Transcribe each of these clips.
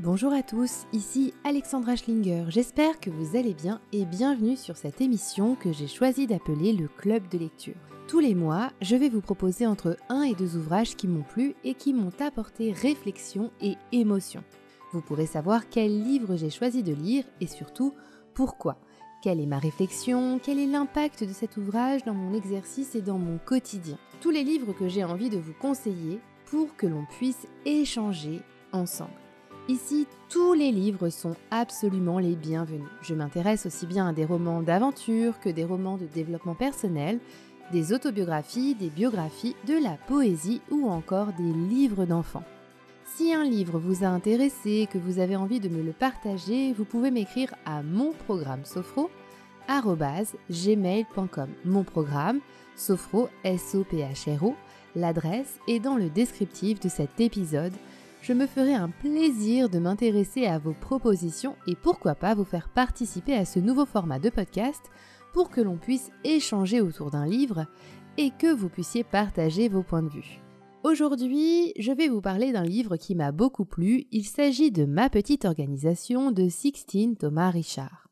Bonjour à tous, ici Alexandra Schlinger. J'espère que vous allez bien et bienvenue sur cette émission que j'ai choisi d'appeler le Club de lecture. Tous les mois, je vais vous proposer entre un et deux ouvrages qui m'ont plu et qui m'ont apporté réflexion et émotion. Vous pourrez savoir quel livre j'ai choisi de lire et surtout pourquoi. Quelle est ma réflexion Quel est l'impact de cet ouvrage dans mon exercice et dans mon quotidien Tous les livres que j'ai envie de vous conseiller pour que l'on puisse échanger ensemble. Ici, tous les livres sont absolument les bienvenus. Je m'intéresse aussi bien à des romans d'aventure que des romans de développement personnel, des autobiographies, des biographies, de la poésie ou encore des livres d'enfants. Si un livre vous a intéressé, que vous avez envie de me le partager, vous pouvez m'écrire à mon programme sophro gmail.com. Mon programme, sophro, S-O-P-H-R-O, l'adresse est dans le descriptif de cet épisode je me ferai un plaisir de m'intéresser à vos propositions et pourquoi pas vous faire participer à ce nouveau format de podcast pour que l'on puisse échanger autour d'un livre et que vous puissiez partager vos points de vue. Aujourd'hui, je vais vous parler d'un livre qui m'a beaucoup plu. Il s'agit de Ma petite organisation de Sixtine Thomas Richard.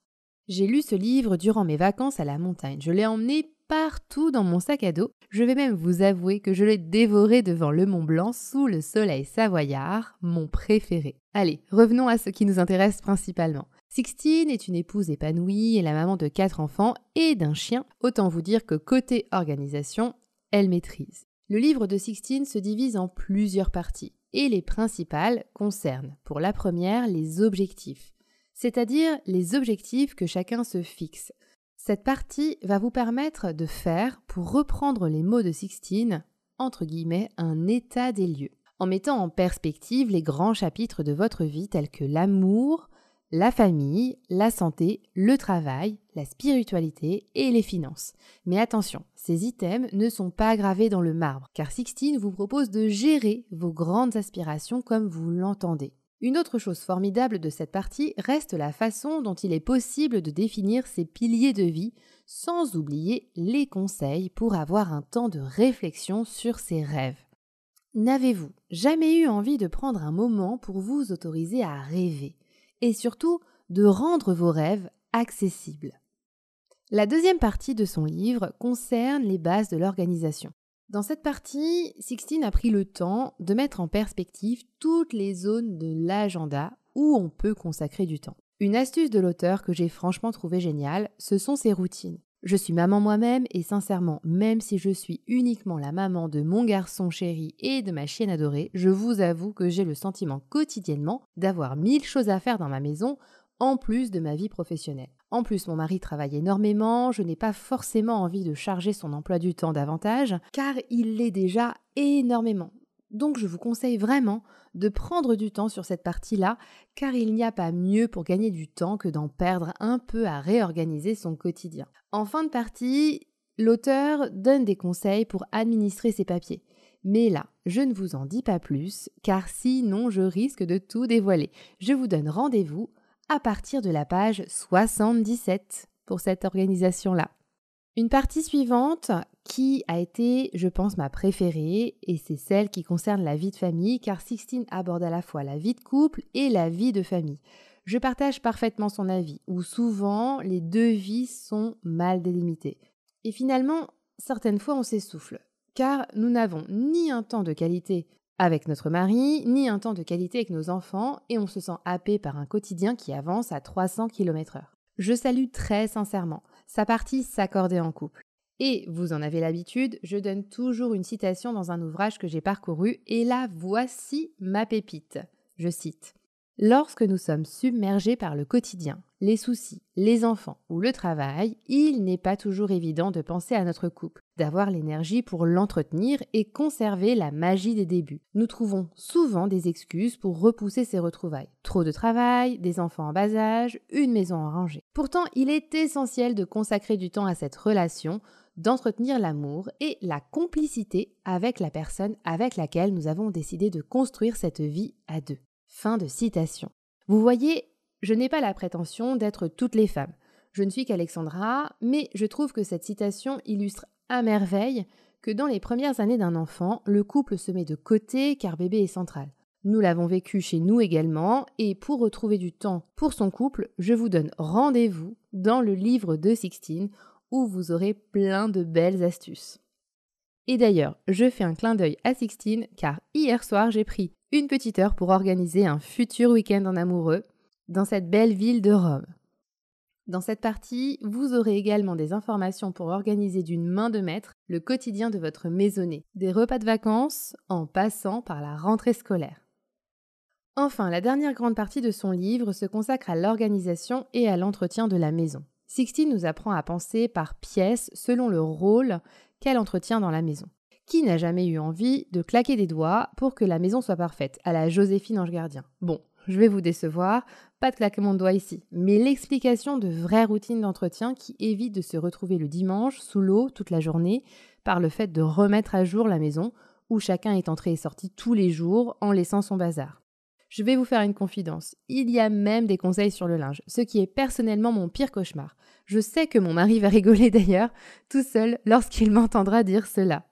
J'ai lu ce livre durant mes vacances à la montagne. Je l'ai emmené partout dans mon sac à dos. Je vais même vous avouer que je l'ai dévoré devant le Mont Blanc sous le soleil savoyard, mon préféré. Allez, revenons à ce qui nous intéresse principalement. Sixtine est une épouse épanouie et la maman de quatre enfants et d'un chien. Autant vous dire que côté organisation, elle maîtrise. Le livre de Sixtine se divise en plusieurs parties et les principales concernent, pour la première, les objectifs, c'est-à-dire les objectifs que chacun se fixe. Cette partie va vous permettre de faire, pour reprendre les mots de Sixtine, entre guillemets, un état des lieux, en mettant en perspective les grands chapitres de votre vie tels que l'amour, la famille, la santé, le travail, la spiritualité et les finances. Mais attention, ces items ne sont pas gravés dans le marbre, car Sixtine vous propose de gérer vos grandes aspirations comme vous l'entendez. Une autre chose formidable de cette partie reste la façon dont il est possible de définir ses piliers de vie sans oublier les conseils pour avoir un temps de réflexion sur ses rêves. N'avez-vous jamais eu envie de prendre un moment pour vous autoriser à rêver et surtout de rendre vos rêves accessibles? La deuxième partie de son livre concerne les bases de l'organisation. Dans cette partie, Sixtine a pris le temps de mettre en perspective toutes les zones de l'agenda où on peut consacrer du temps. Une astuce de l'auteur que j'ai franchement trouvé géniale, ce sont ses routines. Je suis maman moi-même et sincèrement, même si je suis uniquement la maman de mon garçon chéri et de ma chienne adorée, je vous avoue que j'ai le sentiment quotidiennement d'avoir mille choses à faire dans ma maison en plus de ma vie professionnelle. En plus, mon mari travaille énormément, je n'ai pas forcément envie de charger son emploi du temps davantage, car il l'est déjà énormément. Donc je vous conseille vraiment de prendre du temps sur cette partie-là, car il n'y a pas mieux pour gagner du temps que d'en perdre un peu à réorganiser son quotidien. En fin de partie, l'auteur donne des conseils pour administrer ses papiers. Mais là, je ne vous en dis pas plus, car sinon je risque de tout dévoiler. Je vous donne rendez-vous partir de la page 77 pour cette organisation-là. Une partie suivante qui a été, je pense, ma préférée, et c'est celle qui concerne la vie de famille, car Sixtine aborde à la fois la vie de couple et la vie de famille. Je partage parfaitement son avis, où souvent les deux vies sont mal délimitées. Et finalement, certaines fois on s'essouffle, car nous n'avons ni un temps de qualité avec notre mari, ni un temps de qualité avec nos enfants, et on se sent happé par un quotidien qui avance à 300 km/h. Je salue très sincèrement sa partie s'accorder en couple. Et vous en avez l'habitude, je donne toujours une citation dans un ouvrage que j'ai parcouru, et là voici ma pépite. Je cite. Lorsque nous sommes submergés par le quotidien, les soucis, les enfants ou le travail, il n'est pas toujours évident de penser à notre couple, d'avoir l'énergie pour l'entretenir et conserver la magie des débuts. Nous trouvons souvent des excuses pour repousser ces retrouvailles. Trop de travail, des enfants en bas âge, une maison à ranger. Pourtant, il est essentiel de consacrer du temps à cette relation, d'entretenir l'amour et la complicité avec la personne avec laquelle nous avons décidé de construire cette vie à deux. Fin de citation. Vous voyez, je n'ai pas la prétention d'être toutes les femmes. Je ne suis qu'Alexandra, mais je trouve que cette citation illustre à merveille que dans les premières années d'un enfant, le couple se met de côté car bébé est central. Nous l'avons vécu chez nous également, et pour retrouver du temps pour son couple, je vous donne rendez-vous dans le livre de Sixtine, où vous aurez plein de belles astuces. Et d'ailleurs, je fais un clin d'œil à Sixtine, car hier soir j'ai pris une petite heure pour organiser un futur week-end en amoureux dans cette belle ville de Rome. Dans cette partie, vous aurez également des informations pour organiser d'une main de maître le quotidien de votre maisonnée, des repas de vacances en passant par la rentrée scolaire. Enfin, la dernière grande partie de son livre se consacre à l'organisation et à l'entretien de la maison. Sixtine nous apprend à penser par pièces selon le rôle qu'elle entretient dans la maison. Qui n'a jamais eu envie de claquer des doigts pour que la maison soit parfaite, à la Joséphine Ange Gardien Bon, je vais vous décevoir, pas de claquement de doigts ici, mais l'explication de vraies routines d'entretien qui évitent de se retrouver le dimanche sous l'eau toute la journée par le fait de remettre à jour la maison où chacun est entré et sorti tous les jours en laissant son bazar. Je vais vous faire une confidence. Il y a même des conseils sur le linge, ce qui est personnellement mon pire cauchemar. Je sais que mon mari va rigoler d'ailleurs, tout seul, lorsqu'il m'entendra dire cela.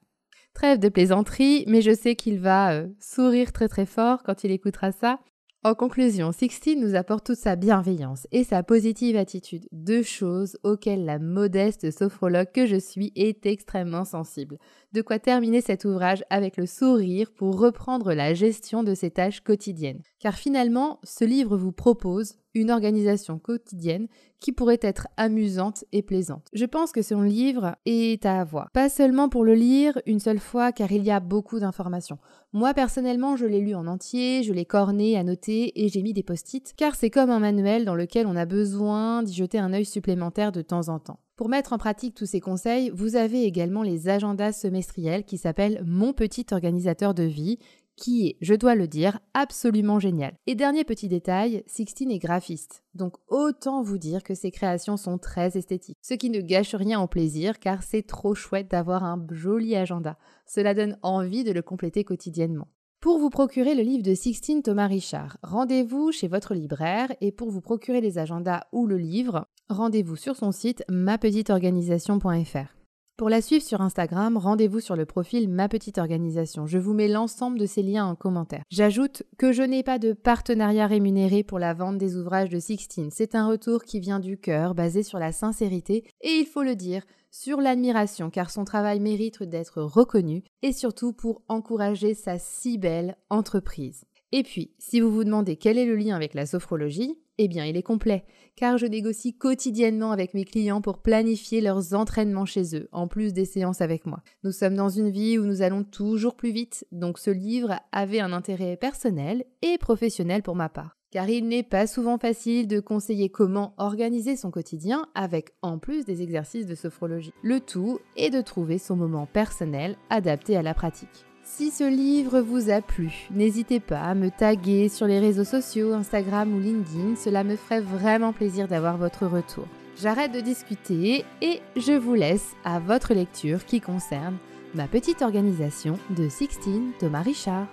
Trêve de plaisanterie, mais je sais qu'il va euh, sourire très très fort quand il écoutera ça, en conclusion, Sixtine nous apporte toute sa bienveillance et sa positive attitude, deux choses auxquelles la modeste sophrologue que je suis est extrêmement sensible. De quoi terminer cet ouvrage avec le sourire pour reprendre la gestion de ses tâches quotidiennes. Car finalement, ce livre vous propose une organisation quotidienne qui pourrait être amusante et plaisante. Je pense que son livre est à avoir. Pas seulement pour le lire une seule fois car il y a beaucoup d'informations. Moi personnellement je l'ai lu en entier, je l'ai corné, annoté et j'ai mis des post-it car c'est comme un manuel dans lequel on a besoin d'y jeter un œil supplémentaire de temps en temps. Pour mettre en pratique tous ces conseils, vous avez également les agendas semestriels qui s'appellent Mon petit organisateur de vie qui est, je dois le dire, absolument génial. Et dernier petit détail, Sixtine est graphiste, donc autant vous dire que ses créations sont très esthétiques, ce qui ne gâche rien au plaisir car c'est trop chouette d'avoir un joli agenda. Cela donne envie de le compléter quotidiennement. Pour vous procurer le livre de Sixtine Thomas Richard, rendez-vous chez votre libraire et pour vous procurer les agendas ou le livre, rendez-vous sur son site mapetiteorganisation.fr. Pour la suivre sur Instagram, rendez-vous sur le profil Ma Petite Organisation. Je vous mets l'ensemble de ces liens en commentaire. J'ajoute que je n'ai pas de partenariat rémunéré pour la vente des ouvrages de Sixtine. C'est un retour qui vient du cœur, basé sur la sincérité et il faut le dire, sur l'admiration car son travail mérite d'être reconnu et surtout pour encourager sa si belle entreprise. Et puis, si vous vous demandez quel est le lien avec la sophrologie, eh bien, il est complet, car je négocie quotidiennement avec mes clients pour planifier leurs entraînements chez eux, en plus des séances avec moi. Nous sommes dans une vie où nous allons toujours plus vite, donc ce livre avait un intérêt personnel et professionnel pour ma part. Car il n'est pas souvent facile de conseiller comment organiser son quotidien avec en plus des exercices de sophrologie. Le tout est de trouver son moment personnel adapté à la pratique. Si ce livre vous a plu, n'hésitez pas à me taguer sur les réseaux sociaux, Instagram ou LinkedIn, cela me ferait vraiment plaisir d'avoir votre retour. J'arrête de discuter et je vous laisse à votre lecture qui concerne ma petite organisation de Sixtine Thomas Richard.